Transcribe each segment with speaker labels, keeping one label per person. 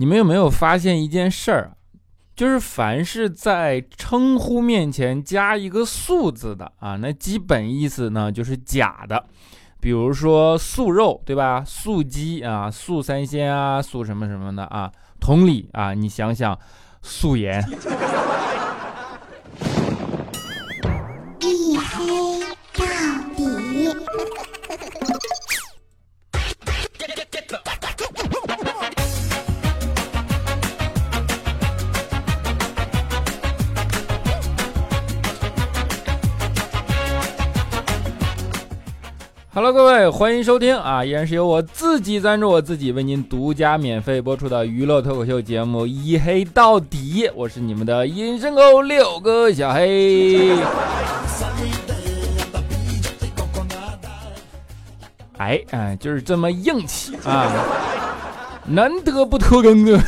Speaker 1: 你们有没有发现一件事儿？就是凡是在称呼面前加一个“素”字的啊，那基本意思呢就是假的。比如说素肉，对吧？素鸡啊，素三鲜啊，素什么什么的啊。同理啊，你想想，素颜。Hello，各位，欢迎收听啊！依然是由我自己赞助我自己为您独家免费播出的娱乐脱口秀节目《一黑到底》，我是你们的隐身狗六哥小黑。哎哎，就是这么硬气啊！难得不拖更的。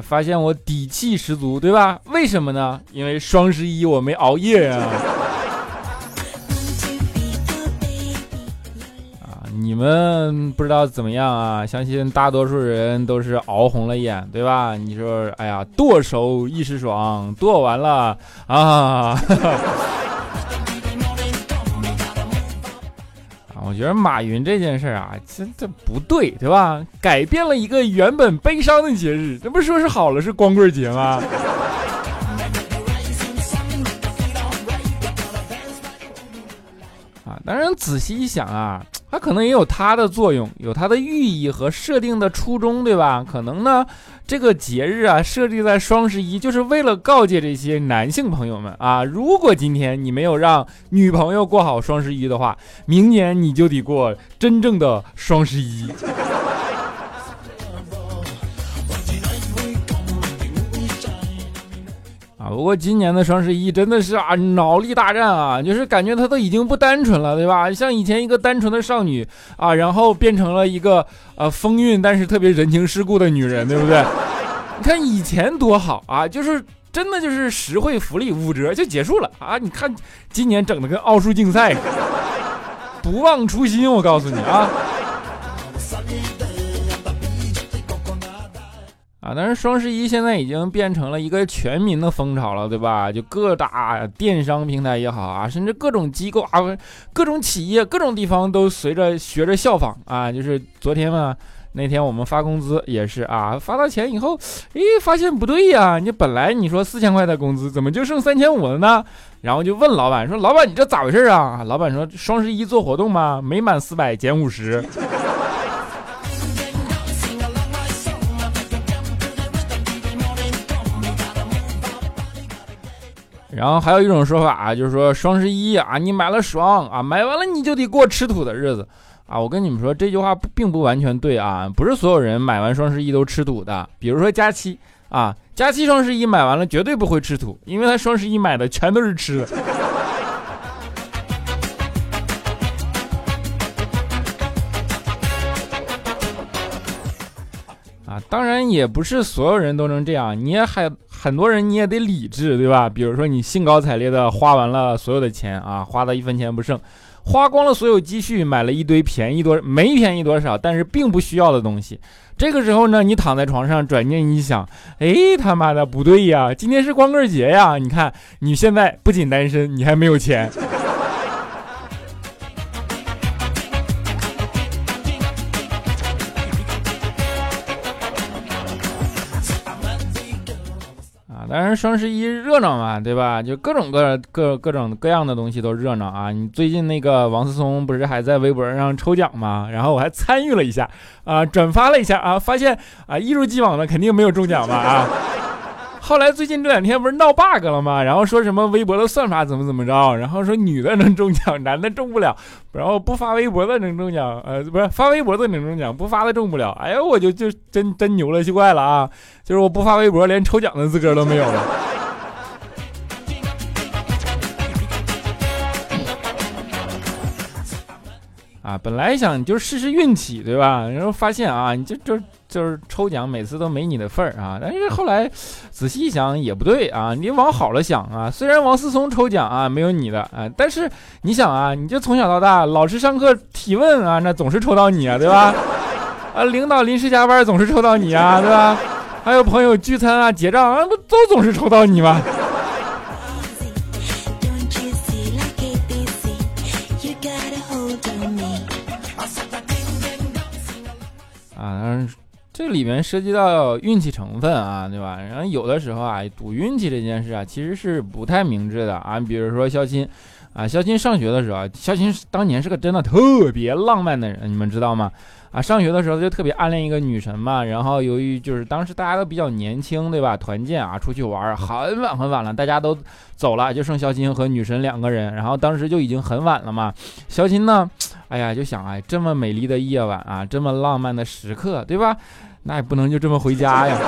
Speaker 1: 发现我底气十足，对吧？为什么呢？因为双十一我没熬夜呀。啊，你们不知道怎么样啊？相信大多数人都是熬红了眼，对吧？你说，哎呀，剁手一时爽，剁完了啊。我觉得马云这件事啊，这这不对，对吧？改变了一个原本悲伤的节日，这不说是好了是光棍节吗？啊，当然仔细一想啊。它可能也有它的作用，有它的寓意和设定的初衷，对吧？可能呢，这个节日啊，设立在双十一，就是为了告诫这些男性朋友们啊，如果今天你没有让女朋友过好双十一的话，明年你就得过真正的双十一。不过今年的双十一真的是啊，脑力大战啊，就是感觉她都已经不单纯了，对吧？像以前一个单纯的少女啊，然后变成了一个呃风韵但是特别人情世故的女人，对不对？你看以前多好啊，就是真的就是实惠福利五折就结束了啊！你看今年整的跟奥数竞赛，不忘初心，我告诉你啊。啊，但是双十一现在已经变成了一个全民的风潮了，对吧？就各大电商平台也好啊，甚至各种机构啊，各种企业、各种地方都随着学着效仿啊。就是昨天嘛，那天我们发工资也是啊，发到钱以后，诶，发现不对呀，你本来你说四千块的工资，怎么就剩三千五了呢？然后就问老板说：“老板，你这咋回事啊？”老板说：“双十一做活动吗？每满四百减五十。”然后还有一种说法啊，就是说双十一啊，你买了爽啊，买完了你就得过吃土的日子啊。我跟你们说，这句话并不完全对啊，不是所有人买完双十一都吃土的。比如说佳期啊，佳期双十一买完了绝对不会吃土，因为他双十一买的全都是吃的。啊，当然也不是所有人都能这样，你也还。很多人你也得理智，对吧？比如说你兴高采烈的花完了所有的钱啊，花的一分钱不剩，花光了所有积蓄，买了一堆便宜多没便宜多少，但是并不需要的东西。这个时候呢，你躺在床上，转念一想，哎，他妈的不对呀，今天是光棍节呀！你看你现在不仅单身，你还没有钱。当然，双十一热闹嘛，对吧？就各种各各各种各样的东西都热闹啊！你最近那个王思聪不是还在微博上抽奖吗？然后我还参与了一下，啊，转发了一下啊，发现啊，一如既往的肯定没有中奖吧啊！后来最近这两天不是闹 bug 了吗？然后说什么微博的算法怎么怎么着？然后说女的能中奖，男的中不了。然后不发微博的能中奖，呃，不是发微博的能中奖，不发的中不了。哎呀，我就就真真牛了，奇怪了啊！就是我不发微博，连抽奖的资格都没有了。啊，本来想就试试运气，对吧？然后发现啊，你就就就是抽奖每次都没你的份儿啊。但是后来仔细一想也不对啊，你往好了想啊，虽然王思聪抽奖啊没有你的啊，但是你想啊，你就从小到大老师上课提问啊，那总是抽到你啊，对吧？啊，领导临时加班总是抽到你啊，对吧？还有朋友聚餐啊结账啊，不都总是抽到你吗？啊，当然这里面涉及到运气成分啊，对吧？然后有的时候啊，赌运气这件事啊，其实是不太明智的啊。你比如说肖钦，啊，肖钦上学的时候，肖钦当年是个真的特别浪漫的人，你们知道吗？啊，上学的时候就特别暗恋一个女神嘛。然后由于就是当时大家都比较年轻，对吧？团建啊，出去玩，很晚很晚了，大家都走了，就剩肖钦和女神两个人。然后当时就已经很晚了嘛，肖钦呢？哎呀，就想哎，这么美丽的夜晚啊，这么浪漫的时刻，对吧？那也不能就这么回家呀。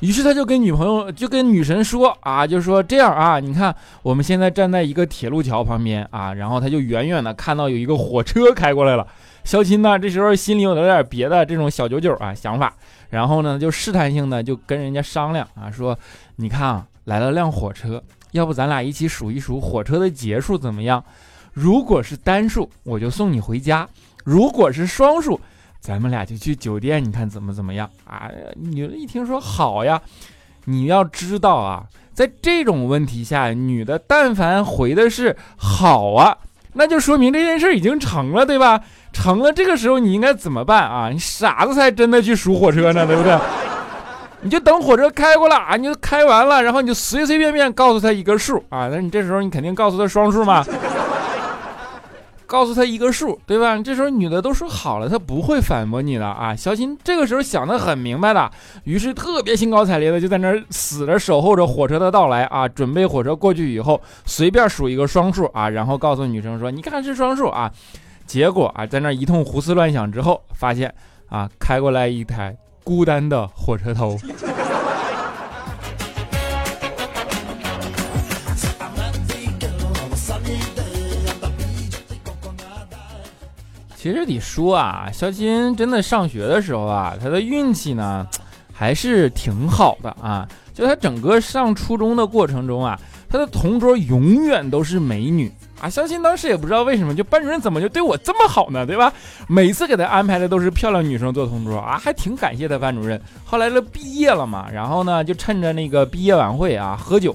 Speaker 1: 于是他就跟女朋友，就跟女神说啊，就说这样啊，你看我们现在站在一个铁路桥旁边啊，然后他就远远的看到有一个火车开过来了。肖钦呢，这时候心里有点别的这种小九九啊想法，然后呢就试探性的就跟人家商量啊，说你看啊，来了辆火车，要不咱俩一起数一数火车的节数怎么样？如果是单数，我就送你回家；如果是双数，咱们俩就去酒店，你看怎么怎么样啊？女的一听说好呀，你要知道啊，在这种问题下，女的但凡回的是好啊，那就说明这件事已经成了，对吧？成了，这个时候你应该怎么办啊？你傻子才真的去数火车呢，对不对？你就等火车开过来啊，你就开完了，然后你就随随便便告诉他一个数啊，那你这时候你肯定告诉他双数嘛。告诉他一个数，对吧？这时候女的都说好了，她不会反驳你的啊。小新这个时候想的很明白的，于是特别兴高采烈的就在那儿死着守候着火车的到来啊，准备火车过去以后随便数一个双数啊，然后告诉女生说：“你看是双数啊。”结果啊，在那一通胡思乱想之后，发现啊，开过来一台孤单的火车头。其实得说啊，肖钦真的上学的时候啊，他的运气呢还是挺好的啊。就他整个上初中的过程中啊，他的同桌永远都是美女啊。肖钦当时也不知道为什么，就班主任怎么就对我这么好呢？对吧？每次给他安排的都是漂亮女生做同桌啊，还挺感谢他班主任。后来了毕业了嘛，然后呢就趁着那个毕业晚会啊喝酒。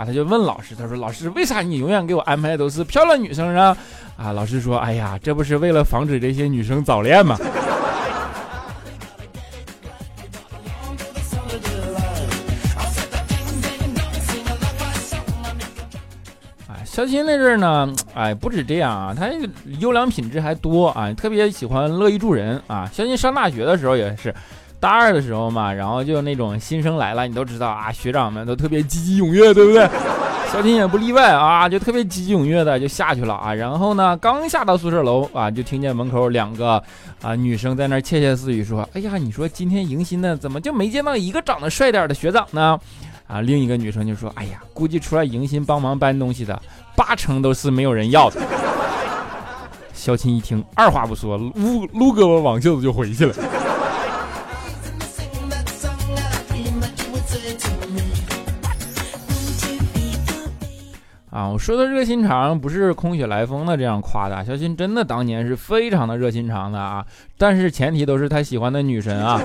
Speaker 1: 啊，他就问老师，他说：“老师，为啥你永远给我安排的都是漂亮女生啊？”啊，老师说：“哎呀，这不是为了防止这些女生早恋吗？”啊，肖钦那阵儿呢，哎，不止这样啊，他优良品质还多啊，特别喜欢乐意助人啊。肖钦上大学的时候也是。大二的时候嘛，然后就那种新生来了，你都知道啊，学长们都特别积极踊跃，对不对？小婷也不例外啊，就特别积极踊跃的就下去了啊。然后呢，刚下到宿舍楼啊，就听见门口两个啊女生在那窃窃私语说：“哎呀，你说今天迎新的怎么就没见到一个长得帅点的学长呢？”啊，另一个女生就说：“哎呀，估计出来迎新帮忙搬东西的，八成都是没有人要的。”小琴一听，二话不说，撸撸胳膊挽袖子就回去了。啊，我说的热心肠不是空穴来风的这样夸的，小新真的当年是非常的热心肠的啊，但是前提都是他喜欢的女神啊。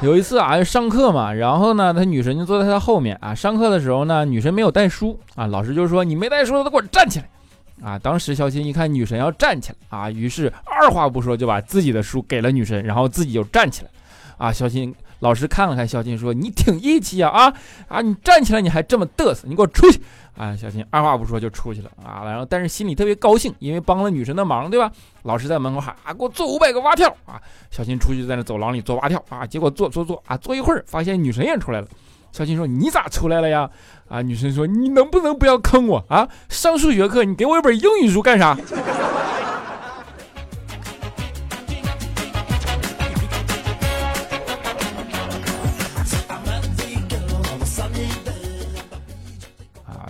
Speaker 1: 有一次啊，上课嘛，然后呢，他女神就坐在他后面啊。上课的时候呢，女神没有带书啊，老师就说你没带书，都给我站起来啊。当时小新一看女神要站起来啊，于是二话不说就把自己的书给了女神，然后自己就站起来啊。小新老师看了看小新说你挺义气啊啊啊，你站起来你还这么嘚瑟，你给我出去。啊，小新二话不说就出去了啊，然后但是心里特别高兴，因为帮了女神的忙，对吧？老师在门口喊啊，给我做五百个蛙跳啊！小新出去在那走廊里做蛙跳啊，结果做做做啊，做一会儿发现女神也出来了。小新说：“你咋出来了呀？”啊，女神说：“你能不能不要坑我啊？上数学课你给我一本英语书干啥？”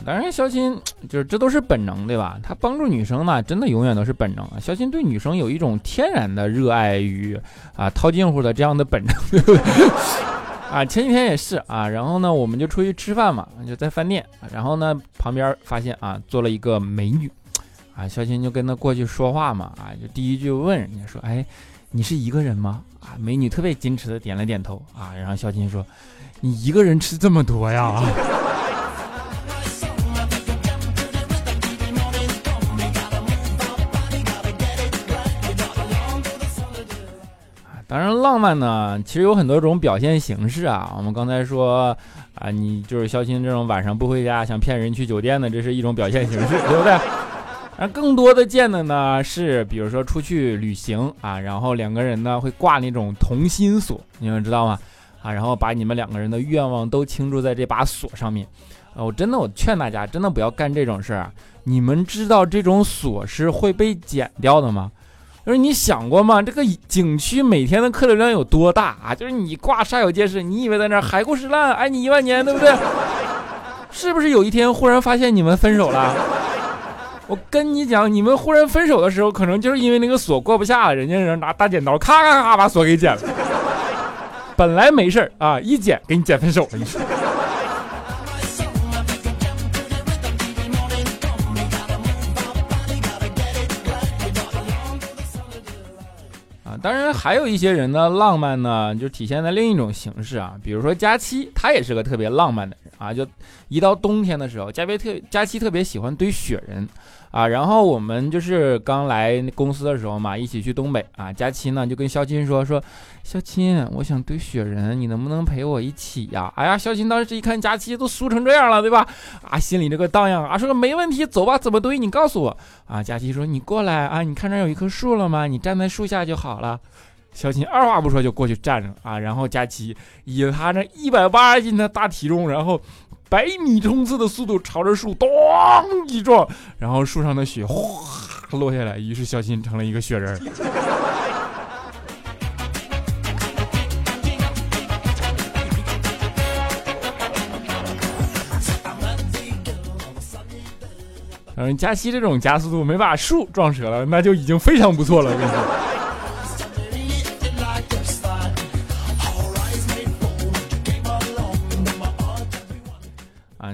Speaker 1: 当然，肖钦 就是这都是本能，对吧？他帮助女生呢，真的永远都是本能啊。肖鑫对女生有一种天然的热爱与啊套近乎的这样的本能，对不对？啊，前几天也是啊，然后呢，我们就出去吃饭嘛，就在饭店，然后呢，旁边发现啊坐了一个美女，啊，肖鑫就跟她过去说话嘛，啊，就第一句问人家说，哎，你是一个人吗？啊，美女特别矜持的点了点头，啊，然后肖鑫说，你一个人吃这么多呀？当然，浪漫呢，其实有很多种表现形式啊。我们刚才说啊，你就是肖鑫这种晚上不回家，想骗人去酒店的，这是一种表现形式，对不对？而更多的见的呢，是比如说出去旅行啊，然后两个人呢会挂那种同心锁，你们知道吗？啊，然后把你们两个人的愿望都倾注在这把锁上面。啊，我真的，我劝大家真的不要干这种事儿。你们知道这种锁是会被剪掉的吗？就是你想过吗？这个景区每天的客流量有多大啊？就是你挂煞有介事，你以为在那海枯石烂，爱你一万年，对不对？是不是有一天忽然发现你们分手了？我跟你讲，你们忽然分手的时候，可能就是因为那个锁过不下了，人家人拿大剪刀咔咔咔把锁给剪了。本来没事啊，一剪给你剪分手了，你说当然，还有一些人的，浪漫呢，就体现在另一种形式啊。比如说佳期，他也是个特别浪漫的人啊。就一到冬天的时候，佳别特佳期特别喜欢堆雪人。啊，然后我们就是刚来公司的时候嘛，一起去东北啊。佳期呢就跟肖钦说说，肖钦，我想堆雪人，你能不能陪我一起呀？哎呀，肖钦当时一看佳期都酥成这样了，对吧？啊，心里这个荡漾啊，说没问题，走吧，怎么堆？你告诉我啊。佳期说你过来啊，你看这有一棵树了吗？你站在树下就好了。肖钦二话不说就过去站着啊，然后佳期以他那一百八十斤的大体重，然后。百米冲刺的速度朝着树咚一撞，然后树上的雪哗落下来，于是小新成了一个雪人。嗯，加息这种加速度没把树撞折了，那就已经非常不错了。我跟你说。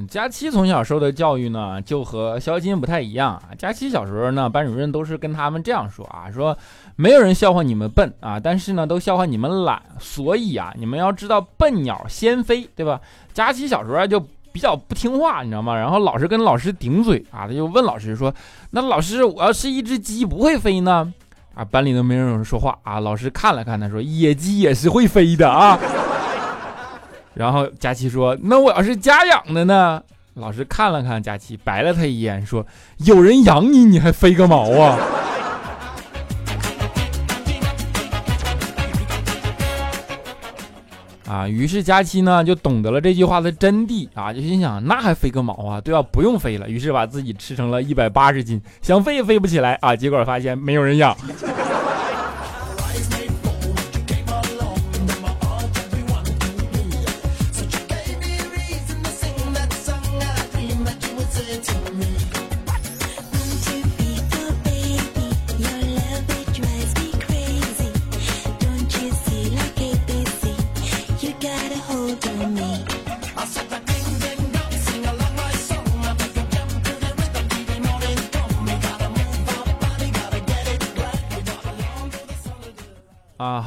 Speaker 1: 佳期从小受的教育呢，就和肖金不太一样啊。佳期小时候呢，班主任都是跟他们这样说啊：说没有人笑话你们笨啊，但是呢，都笑话你们懒。所以啊，你们要知道笨鸟先飞，对吧？佳期小时候就比较不听话，你知道吗？然后老是跟老师顶嘴啊，他就问老师说：“那老师，我要是一只鸡不会飞呢？”啊，班里都没人说话啊。老师看了看他说：“野鸡也是会飞的啊。”然后佳琪说：“那我要是家养的呢？”老师看了看佳琪，白了他一眼，说：“有人养你，你还飞个毛啊！” 啊，于是佳期呢就懂得了这句话的真谛啊，就心想：那还飞个毛啊？对吧？不用飞了。于是把自己吃成了一百八十斤，想飞也飞不起来啊！结果发现没有人养。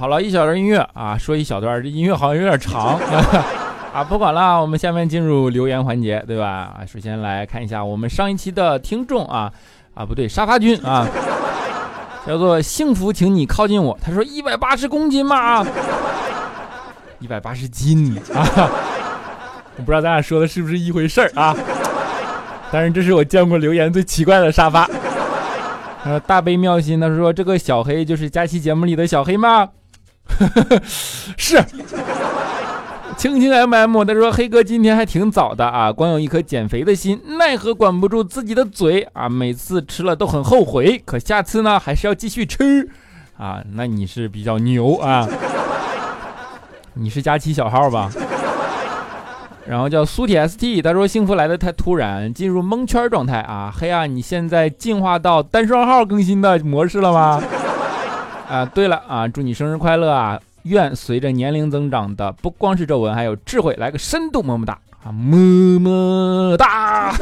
Speaker 1: 好了一小段音乐啊，说一小段，这音乐好像有点长 啊，不管了，我们下面进入留言环节，对吧？啊，首先来看一下我们上一期的听众啊，啊不对，沙发君啊，叫做幸福，请你靠近我。他说一百八十公斤嘛？一百八十斤啊，我不知道咱俩说的是不是一回事儿啊？但是这是我见过留言最奇怪的沙发。呃，大悲妙心，他说这个小黑就是佳期节目里的小黑吗？是。青青 M M，他说黑哥今天还挺早的啊，光有一颗减肥的心，奈何管不住自己的嘴啊，每次吃了都很后悔，可下次呢还是要继续吃啊。那你是比较牛啊？你是佳期小号吧？然后叫苏铁 ST，他说幸福来的太突然，进入蒙圈状态啊！黑啊，你现在进化到单双号更新的模式了吗？啊，对了啊，祝你生日快乐啊！愿随着年龄增长的不光是皱纹，还有智慧，来个深度么么哒啊，么么哒！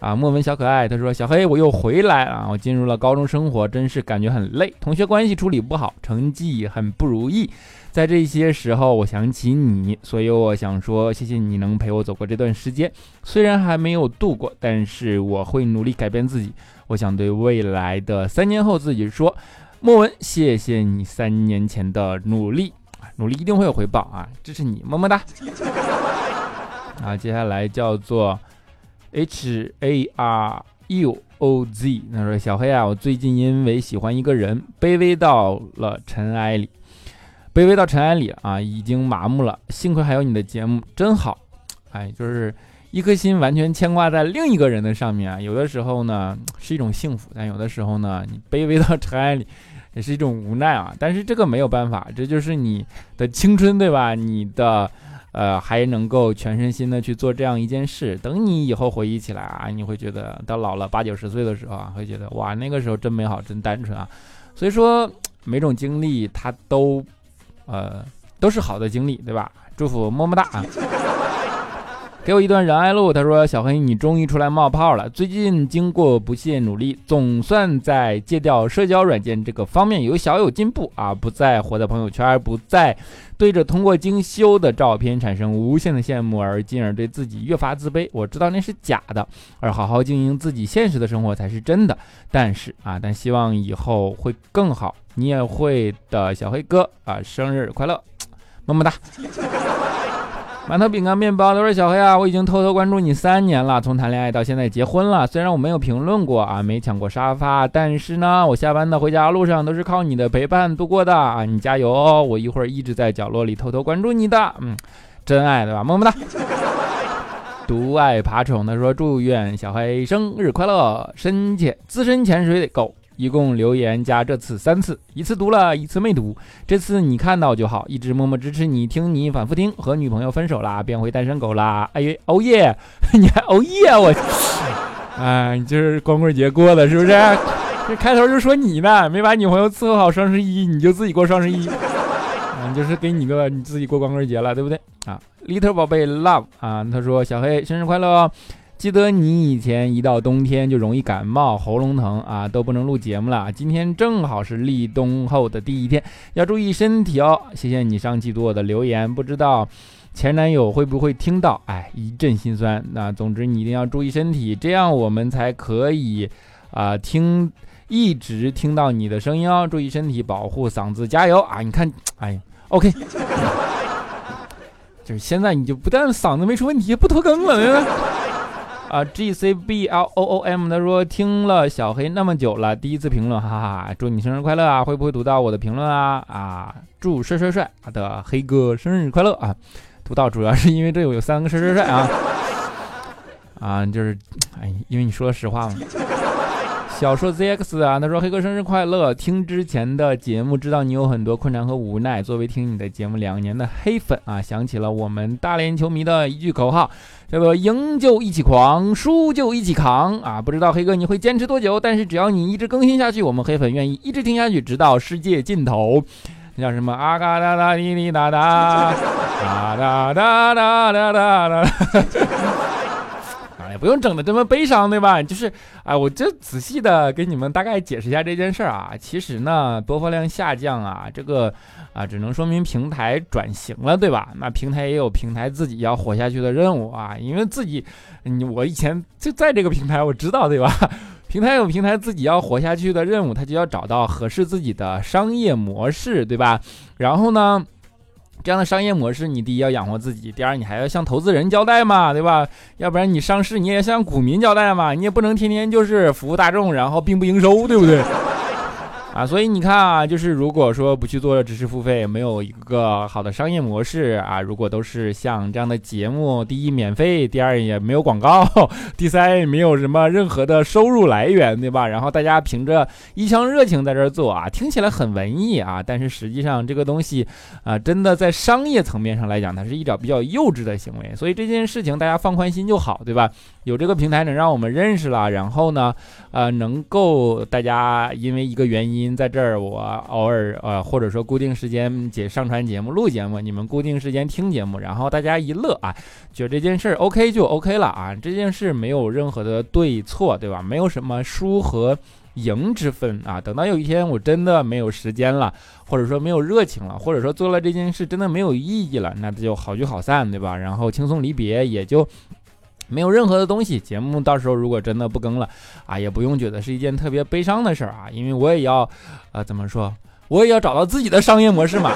Speaker 1: 啊，莫文小可爱，他说小黑我又回来啊，我进入了高中生活，真是感觉很累，同学关系处理不好，成绩很不如意。在这些时候，我想起你，所以我想说，谢谢你能陪我走过这段时间。虽然还没有度过，但是我会努力改变自己。我想对未来的三年后自己说，莫文，谢谢你三年前的努力，努力一定会有回报啊！支持你，么么哒。啊，接下来叫做 H A R U O Z，他说小黑啊，我最近因为喜欢一个人，卑微到了尘埃里。卑微到尘埃里啊，已经麻木了。幸亏还有你的节目，真好。哎，就是一颗心完全牵挂在另一个人的上面啊。有的时候呢是一种幸福，但有的时候呢，你卑微到尘埃里也是一种无奈啊。但是这个没有办法，这就是你的青春，对吧？你的呃还能够全身心的去做这样一件事。等你以后回忆起来啊，你会觉得到老了八九十岁的时候啊，会觉得哇，那个时候真美好，真单纯啊。所以说每种经历它都。呃，都是好的经历，对吧？祝福么么哒啊！给我一段仁爱路。他说：“小黑，你终于出来冒泡了。最近经过不懈努力，总算在戒掉社交软件这个方面有小有进步啊！不再活在朋友圈，不再对着通过精修的照片产生无限的羡慕，而进而对自己越发自卑。我知道那是假的，而好好经营自己现实的生活才是真的。但是啊，但希望以后会更好。”你也会的，小黑哥啊，生日快乐，么么哒！馒头、饼干、面包都是小黑啊，我已经偷偷关注你三年了，从谈恋爱到现在结婚了。虽然我没有评论过啊，没抢过沙发，但是呢，我下班的回家路上都是靠你的陪伴度过的啊！你加油哦，我一会儿一直在角落里偷偷关注你的，嗯，真爱对吧？么么哒！独爱爬宠的说祝愿小黑生日快乐，深潜资深潜水狗。一共留言加这次三次，一次读了一次没读，这次你看到就好，一直默默支持你，听你反复听，和女朋友分手啦，变回单身狗啦，哎呀，哦耶，你还哦耶，我去，哎，就是光棍节过了是不是？这开头就说你呢，没把女朋友伺候好双十一，你就自己过双十一，啊，就是给你个你自己过光棍节了，对不对？啊，little 宝贝 love 啊，他说小黑生日快乐。记得你以前一到冬天就容易感冒、喉咙疼啊，都不能录节目了。今天正好是立冬后的第一天，要注意身体哦。谢谢你上期读我的留言，不知道前男友会不会听到？哎，一阵心酸。那总之你一定要注意身体，这样我们才可以啊听一直听到你的声音哦。注意身体，保护嗓子，加油啊！你看，哎，OK，就是现在你就不但嗓子没出问题，不拖更了，对吧？啊，G C B L O O M，他说听了小黑那么久了，第一次评论，哈哈，祝你生日快乐啊！会不会读到我的评论啊？啊，祝帅帅帅的黑哥生日快乐啊！读到主要是因为这有有三个帅帅帅啊，啊，就是，哎，因为你说实话嘛。小说 ZX 啊，他说黑哥生日快乐！听之前的节目，知道你有很多困难和无奈。作为听你的节目两年的黑粉啊，想起了我们大连球迷的一句口号，叫做“赢就一起狂，输就一起扛”啊！不知道黑哥你会坚持多久，但是只要你一直更新下去，我们黑粉愿意一直听下去，直到世界尽头。那叫什么？啊嘎哒哒滴滴哒哒，哒哒哒哒哒哒也。不用整的这么悲伤，对吧？就是，哎，我就仔细的给你们大概解释一下这件事儿啊。其实呢，播放量下降啊，这个啊，只能说明平台转型了，对吧？那平台也有平台自己要活下去的任务啊。因为自己，你我以前就在这个平台，我知道，对吧？平台有平台自己要活下去的任务，他就要找到合适自己的商业模式，对吧？然后呢？这样的商业模式，你第一要养活自己，第二你还要向投资人交代嘛，对吧？要不然你上市你也向股民交代嘛，你也不能天天就是服务大众，然后并不营收，对不对？啊，所以你看啊，就是如果说不去做知识付费，没有一个好的商业模式啊，如果都是像这样的节目，第一免费，第二也没有广告，第三也没有什么任何的收入来源，对吧？然后大家凭着一腔热情在这儿做啊，听起来很文艺啊，但是实际上这个东西啊，真的在商业层面上来讲，它是一种比较幼稚的行为。所以这件事情大家放宽心就好，对吧？有这个平台能让我们认识了，然后呢，呃，能够大家因为一个原因在这儿，我偶尔呃或者说固定时间节上传节目录节目，你们固定时间听节目，然后大家一乐啊，觉得这件事 OK 就 OK 了啊，这件事没有任何的对错，对吧？没有什么输和赢之分啊。等到有一天我真的没有时间了，或者说没有热情了，或者说做了这件事真的没有意义了，那就好聚好散，对吧？然后轻松离别也就。没有任何的东西，节目到时候如果真的不更了，啊，也不用觉得是一件特别悲伤的事儿啊，因为我也要，呃，怎么说，我也要找到自己的商业模式嘛。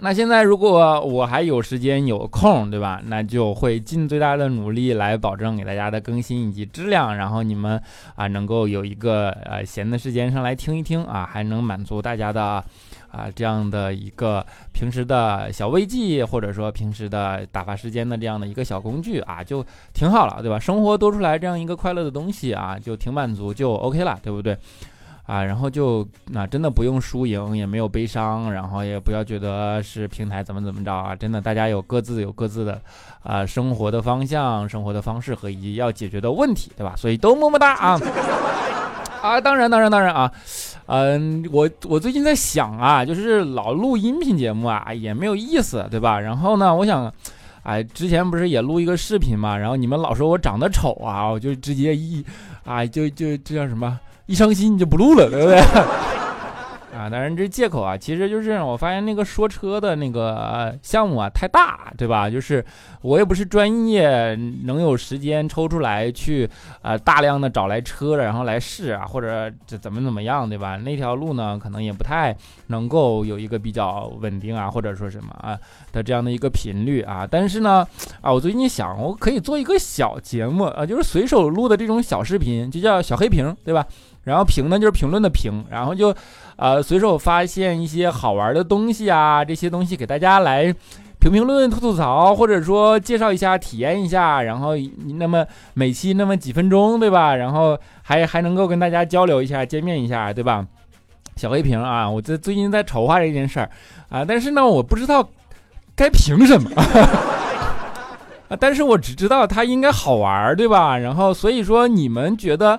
Speaker 1: 那现在如果我还有时间有空，对吧？那就会尽最大的努力来保证给大家的更新以及质量，然后你们啊能够有一个呃闲的时间上来听一听啊，还能满足大家的。啊，这样的一个平时的小慰藉，或者说平时的打发时间的这样的一个小工具啊，就挺好了，对吧？生活多出来这样一个快乐的东西啊，就挺满足，就 OK 了，对不对？啊，然后就那真的不用输赢，也没有悲伤，然后也不要觉得是平台怎么怎么着啊，真的大家有各自有各自的啊生活的方向、生活的方式和以及要解决的问题，对吧？所以都么么哒啊！啊，当然，当然，当然啊。嗯，我我最近在想啊，就是老录音频节目啊，也没有意思，对吧？然后呢，我想，哎，之前不是也录一个视频嘛，然后你们老说我长得丑啊，我就直接一，啊，就就这叫什么，一伤心就不录了，对不对？啊，当然这借口啊，其实就是我发现那个说车的那个项目啊太大，对吧？就是我也不是专业，能有时间抽出来去呃大量的找来车，然后来试啊，或者这怎么怎么样，对吧？那条路呢，可能也不太能够有一个比较稳定啊，或者说什么啊的这样的一个频率啊。但是呢，啊，我最近想，我可以做一个小节目啊，就是随手录的这种小视频，就叫小黑屏，对吧？然后评呢就是评论的评，然后就，呃，随手发现一些好玩的东西啊，这些东西给大家来评评论、吐吐槽，或者说介绍一下、体验一下，然后那么每期那么几分钟，对吧？然后还还能够跟大家交流一下、见面一下，对吧？小黑屏啊，我这最近在筹划这件事儿啊，但是呢，我不知道该评什么啊，但是我只知道它应该好玩，对吧？然后所以说你们觉得？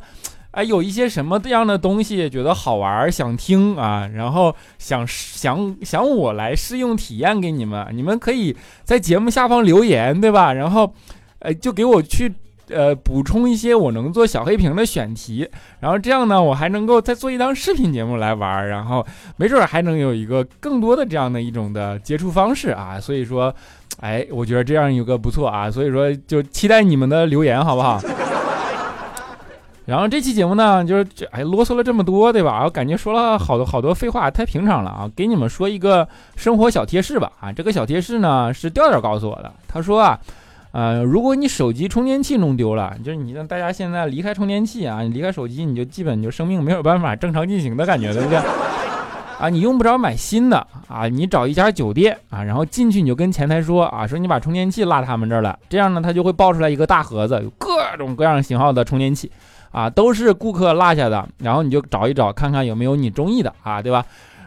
Speaker 1: 哎，有一些什么样的东西觉得好玩，想听啊，然后想想想我来试用体验给你们，你们可以在节目下方留言，对吧？然后，呃，就给我去呃补充一些我能做小黑屏的选题，然后这样呢，我还能够再做一档视频节目来玩，然后没准还能有一个更多的这样的一种的接触方式啊。所以说，哎，我觉得这样有个不错啊，所以说就期待你们的留言，好不好？然后这期节目呢，就是这哎啰嗦了这么多，对吧？我感觉说了好多好多废话，太平常了啊！给你们说一个生活小贴士吧啊！这个小贴士呢是调调告诉我的，他说啊，呃，如果你手机充电器弄丢了，就是你让大家现在离开充电器啊，你离开手机，你就基本就生命没有办法正常进行的感觉，对不对？啊，你用不着买新的啊，你找一家酒店啊，然后进去你就跟前台说啊，说你把充电器落他们这儿了，这样呢，他就会爆出来一个大盒子，有各种各样型号的充电器。啊，都是顾客落下的，然后你就找一找，看看有没有你中意的啊，对吧？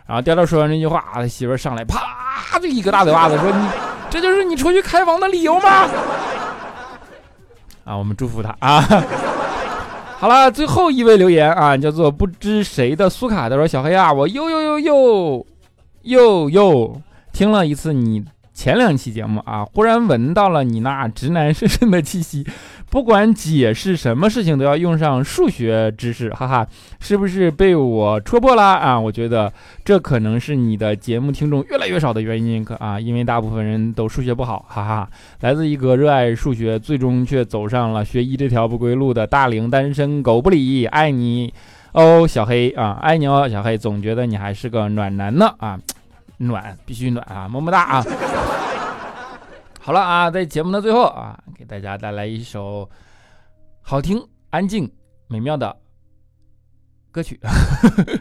Speaker 1: 然后调调说完这句话，他媳妇上来啪就一个大嘴巴子，说你这就是你出去开房的理由吗？啊，我们祝福他啊。好了，最后一位留言啊，叫做不知谁的苏卡，他说小黑啊，我又又又又又又听了一次你前两期节目啊，忽然闻到了你那直男深深的气息。不管解释什么事情都要用上数学知识，哈哈，是不是被我戳破了啊？我觉得这可能是你的节目听众越来越少的原因，可啊，因为大部分人都数学不好，哈哈。来自一个热爱数学，最终却走上了学医这条不归路的大龄单身狗不理，爱你哦，小黑啊，爱你哦，小黑，总觉得你还是个暖男呢啊，暖必须暖啊，么么哒啊。好了啊，在节目的最后啊，给大家带来一首好听、安静、美妙的《歌曲，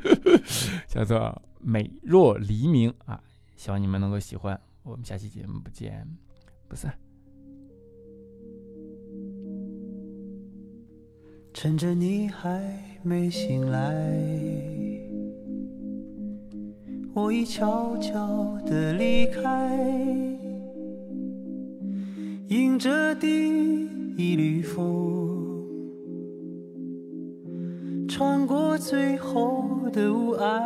Speaker 1: 叫做《美若黎明》啊，希望你们能够喜欢。我们下期节目不见不散。
Speaker 2: 趁着你还没醒来，我已悄悄地离开，迎着第一缕风，穿过最后的雾霭。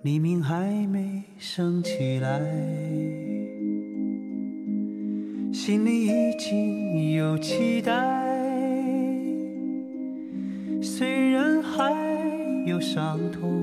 Speaker 2: 黎明还没升起来。心里已经有期待，虽然还有伤痛，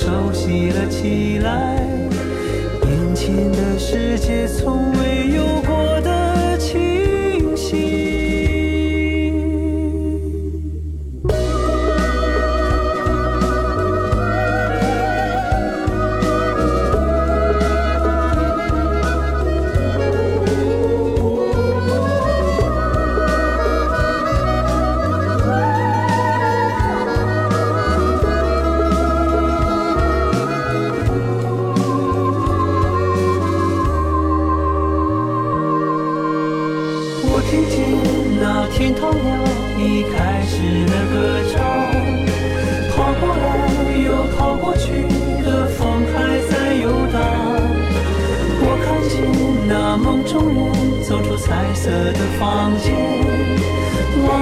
Speaker 2: 熟悉了起来眼前的世界从未有过的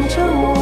Speaker 2: 沉默